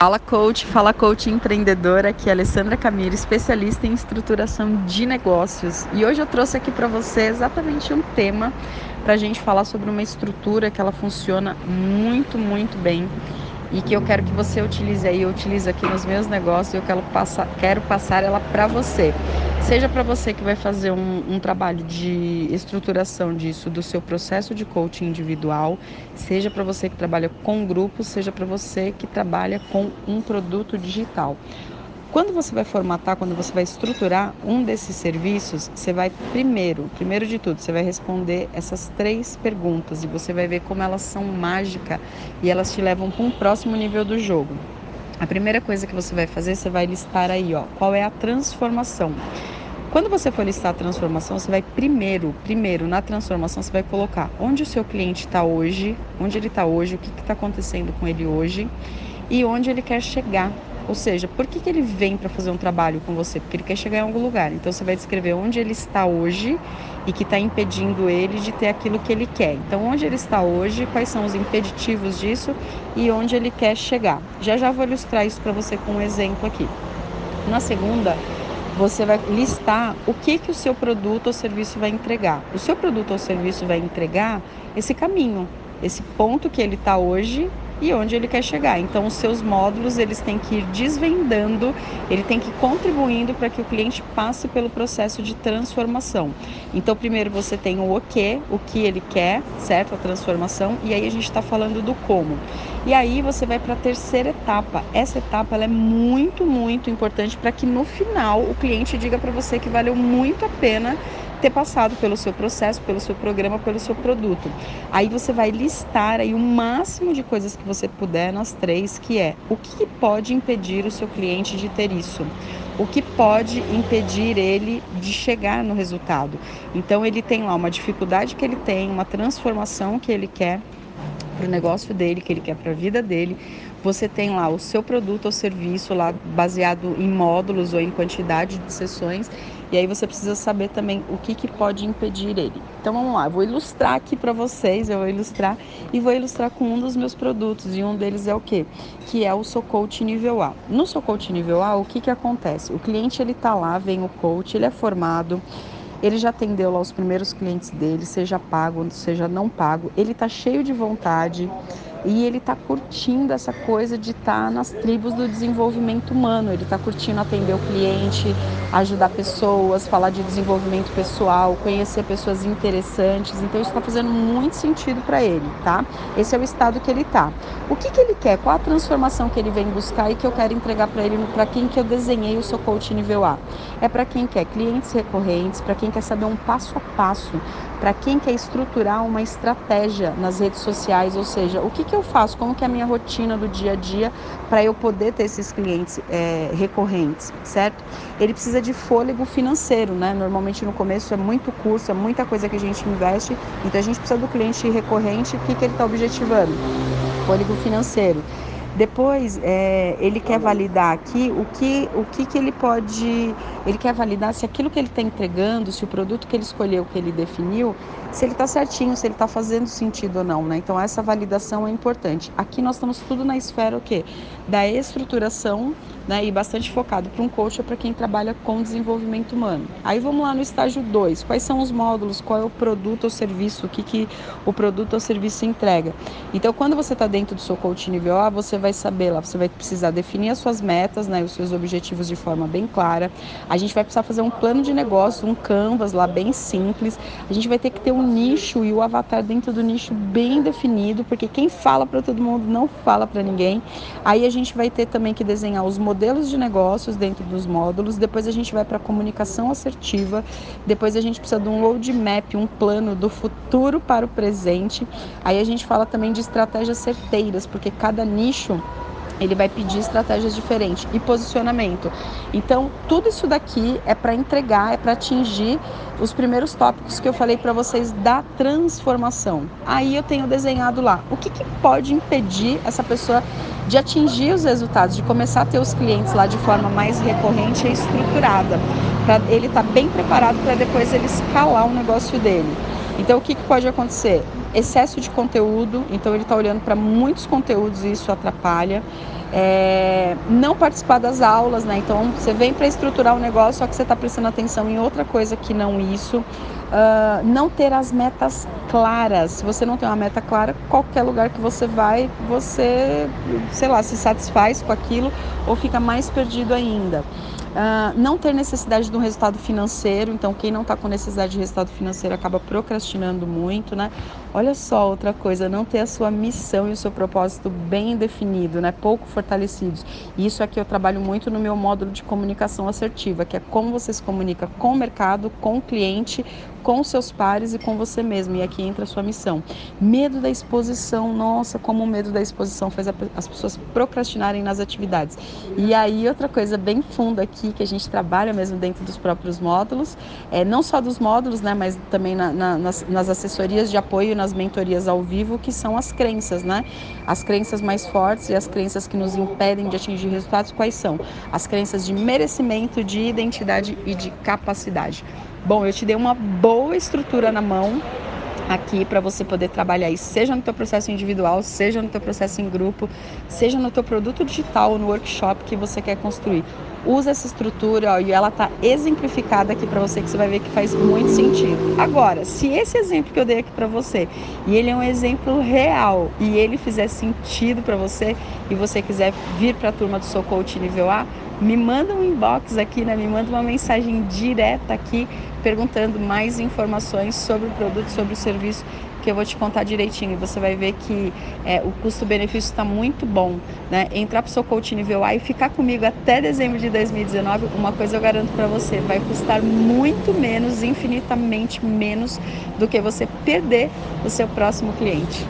Fala coach, fala coach empreendedora, aqui é Alessandra Camilo, especialista em estruturação de negócios. E hoje eu trouxe aqui para você exatamente um tema para a gente falar sobre uma estrutura que ela funciona muito, muito bem e que eu quero que você utilize aí, eu utilizo aqui nos meus negócios, eu quero passar, quero passar ela para você. Seja para você que vai fazer um, um, trabalho de estruturação disso, do seu processo de coaching individual, seja para você que trabalha com grupos, seja para você que trabalha com um produto digital. Quando você vai formatar, quando você vai estruturar um desses serviços, você vai primeiro, primeiro de tudo, você vai responder essas três perguntas e você vai ver como elas são mágicas e elas te levam para um próximo nível do jogo. A primeira coisa que você vai fazer, você vai listar aí, ó, qual é a transformação. Quando você for listar a transformação, você vai primeiro, primeiro na transformação, você vai colocar onde o seu cliente está hoje, onde ele está hoje, o que está acontecendo com ele hoje e onde ele quer chegar ou seja, por que, que ele vem para fazer um trabalho com você? Porque ele quer chegar em algum lugar. Então você vai descrever onde ele está hoje e que está impedindo ele de ter aquilo que ele quer. Então, onde ele está hoje, quais são os impeditivos disso e onde ele quer chegar. Já já vou ilustrar isso para você com um exemplo aqui. Na segunda, você vai listar o que, que o seu produto ou serviço vai entregar. O seu produto ou serviço vai entregar esse caminho, esse ponto que ele está hoje e onde ele quer chegar. Então, os seus módulos eles têm que ir desvendando, ele tem que ir contribuindo para que o cliente passe pelo processo de transformação. Então, primeiro você tem o o que, o que ele quer, certo? A transformação, e aí a gente está falando do como. E aí você vai para a terceira etapa. Essa etapa ela é muito, muito importante para que no final o cliente diga para você que valeu muito a pena ter passado pelo seu processo, pelo seu programa, pelo seu produto. Aí você vai listar aí o máximo de coisas que você puder nas três, que é o que pode impedir o seu cliente de ter isso o que pode impedir ele de chegar no resultado. Então ele tem lá uma dificuldade que ele tem, uma transformação que ele quer para o negócio dele, que ele quer para a vida dele. Você tem lá o seu produto ou serviço lá baseado em módulos ou em quantidade de sessões e aí você precisa saber também o que, que pode impedir ele. Então vamos lá, vou ilustrar aqui para vocês, eu vou ilustrar e vou ilustrar com um dos meus produtos e um deles é o que? Que é o Sou Coach nível A. No Sou Coach nível A, o que que acontece? O cliente ele tá lá, vem o coach, ele é formado, ele já atendeu lá os primeiros clientes dele, seja pago, seja não pago. Ele está cheio de vontade, e ele está curtindo essa coisa de estar tá nas tribos do desenvolvimento humano. Ele está curtindo atender o cliente, ajudar pessoas, falar de desenvolvimento pessoal, conhecer pessoas interessantes. Então isso está fazendo muito sentido para ele, tá? Esse é o estado que ele está. O que, que ele quer? Qual a transformação que ele vem buscar e que eu quero entregar para ele? Para quem que eu desenhei o seu coach nível A? É para quem quer clientes recorrentes, para quem quer saber um passo a passo, para quem quer estruturar uma estratégia nas redes sociais, ou seja, o que que eu faço? Como que é a minha rotina do dia a dia para eu poder ter esses clientes é, recorrentes, certo? Ele precisa de fôlego financeiro, né? Normalmente no começo é muito curso, é muita coisa que a gente investe, então a gente precisa do cliente recorrente. O que, que ele está objetivando? Fôlego financeiro. Depois, é, ele quer validar aqui o que, o que, que ele pode. Ele quer validar se aquilo que ele está entregando, se o produto que ele escolheu, que ele definiu, se ele está certinho, se ele está fazendo sentido ou não, né? Então, essa validação é importante. Aqui nós estamos tudo na esfera o quê? Da estruturação né, e bastante focado para um coach ou para quem trabalha com desenvolvimento humano. Aí vamos lá no estágio 2. Quais são os módulos? Qual é o produto ou serviço? O que, que o produto ou serviço entrega? Então, quando você está dentro do seu coach nível A, você vai saber lá, você vai precisar definir as suas metas, né, os seus objetivos de forma bem clara. A gente vai precisar fazer um plano de negócio, um canvas lá bem simples. A gente vai ter que ter um nicho e o avatar dentro do nicho bem definido, porque quem fala para todo mundo não fala para ninguém. Aí a gente vai ter também que desenhar os modelos de negócios dentro dos módulos, depois a gente vai para comunicação assertiva, depois a gente precisa de um roadmap, um plano do futuro para o presente. Aí a gente fala também de estratégias certeiras, porque cada nicho ele vai pedir estratégias diferentes e posicionamento. Então, tudo isso daqui é para entregar, é para atingir os primeiros tópicos que eu falei para vocês da transformação. Aí eu tenho desenhado lá o que, que pode impedir essa pessoa de atingir os resultados, de começar a ter os clientes lá de forma mais recorrente e estruturada, para ele estar tá bem preparado para depois ele escalar o negócio dele. Então, o que, que pode acontecer? Excesso de conteúdo, então ele está olhando para muitos conteúdos e isso atrapalha. É, não participar das aulas, né? Então você vem para estruturar o um negócio, só que você está prestando atenção em outra coisa que não isso. Uh, não ter as metas claras. Se você não tem uma meta clara, qualquer lugar que você vai, você, sei lá, se satisfaz com aquilo ou fica mais perdido ainda. Uh, não ter necessidade de um resultado financeiro, então quem não está com necessidade de resultado financeiro acaba procrastinando muito, né? Olha só outra coisa, não ter a sua missão e o seu propósito bem definido, né? Pouco fortalecidos. Isso aqui eu trabalho muito no meu módulo de comunicação assertiva, que é como você se comunica com o mercado, com o cliente, com seus pares e com você mesmo. E aqui entra a sua missão. Medo da exposição, nossa, como o medo da exposição faz as pessoas procrastinarem nas atividades. E aí outra coisa bem funda aqui que a gente trabalha mesmo dentro dos próprios módulos, é não só dos módulos, né, mas também na, na, nas, nas assessorias de apoio, nas mentorias ao vivo, que são as crenças, né? As crenças mais fortes e as crenças que nos impedem de atingir resultados, quais são? As crenças de merecimento, de identidade e de capacidade. Bom, eu te dei uma boa estrutura na mão aqui para você poder trabalhar isso, seja no teu processo individual, seja no teu processo em grupo, seja no teu produto digital, no workshop que você quer construir. Usa essa estrutura ó, e ela tá exemplificada aqui para você que você vai ver que faz muito sentido. Agora, se esse exemplo que eu dei aqui para você e ele é um exemplo real e ele fizer sentido para você e você quiser vir para a turma do Sou Coach nível A, me manda um inbox aqui, né? Me manda uma mensagem direta aqui perguntando mais informações sobre o produto, sobre o serviço, que eu vou te contar direitinho. Você vai ver que é, o custo-benefício está muito bom, né? Entrar para o seu coach nível A e ficar comigo até dezembro de 2019, uma coisa eu garanto para você, vai custar muito menos, infinitamente menos do que você perder o seu próximo cliente.